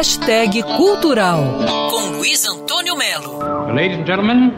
Hashtag Cultural com Luiz Antônio Melo. Ladies and gentlemen,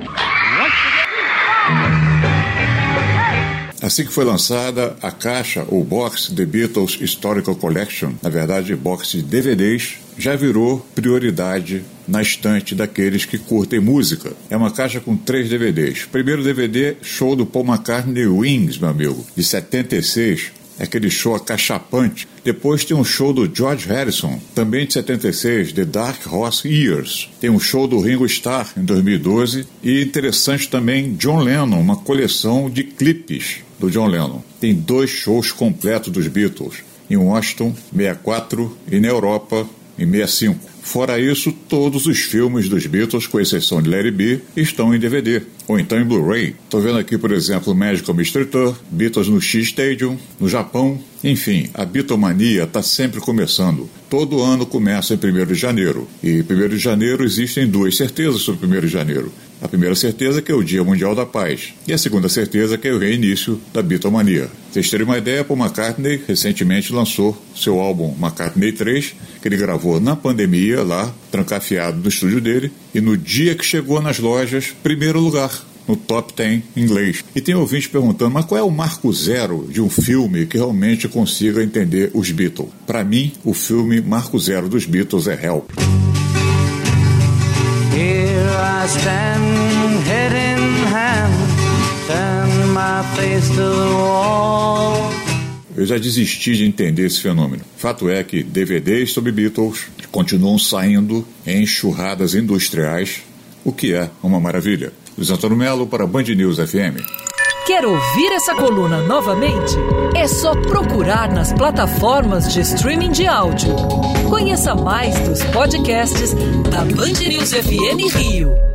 Assim que foi lançada a caixa ou box The Beatles Historical Collection, na verdade box de DVDs, já virou prioridade na estante daqueles que curtem música. É uma caixa com três DVDs. Primeiro DVD, show do Paul McCartney Wings, meu amigo, de 76, é aquele show acachapante. Depois tem um show do George Harrison, também de 76, The Dark Horse Years. Tem um show do Ringo Starr, em 2012. E interessante também, John Lennon, uma coleção de clipes do John Lennon. Tem dois shows completos dos Beatles, em Washington, 64, e na Europa, em 65. Fora isso, todos os filmes dos Beatles, com exceção de Larry B, estão em DVD, ou então em Blu-ray. Estou vendo aqui, por exemplo, Magical Mystery Tour, Beatles no X Stadium, no Japão. Enfim, a Beatlemania está sempre começando. Todo ano começa em 1 de janeiro. E 1 de janeiro existem duas certezas sobre 1 de janeiro. A primeira certeza é que é o Dia Mundial da Paz. E a segunda certeza é que é o reinício da Beatlemania. Vocês terem uma ideia, Paul McCartney recentemente lançou seu álbum McCartney 3, que ele gravou na pandemia, lá, trancafiado no estúdio dele, e no dia que chegou nas lojas, primeiro lugar no top 10 inglês. E tem ouvinte perguntando, mas qual é o marco zero de um filme que realmente consiga entender os Beatles? Para mim, o filme marco zero dos Beatles é Help. Here I stand, head in hand, turn my face to the wall. Eu já desisti de entender esse fenômeno. Fato é que DVDs sobre Beatles continuam saindo em enxurradas industriais, o que é uma maravilha. Luiz Antônio Melo para Band News FM. Quer ouvir essa coluna novamente? É só procurar nas plataformas de streaming de áudio. Conheça mais dos podcasts da Band News FM Rio.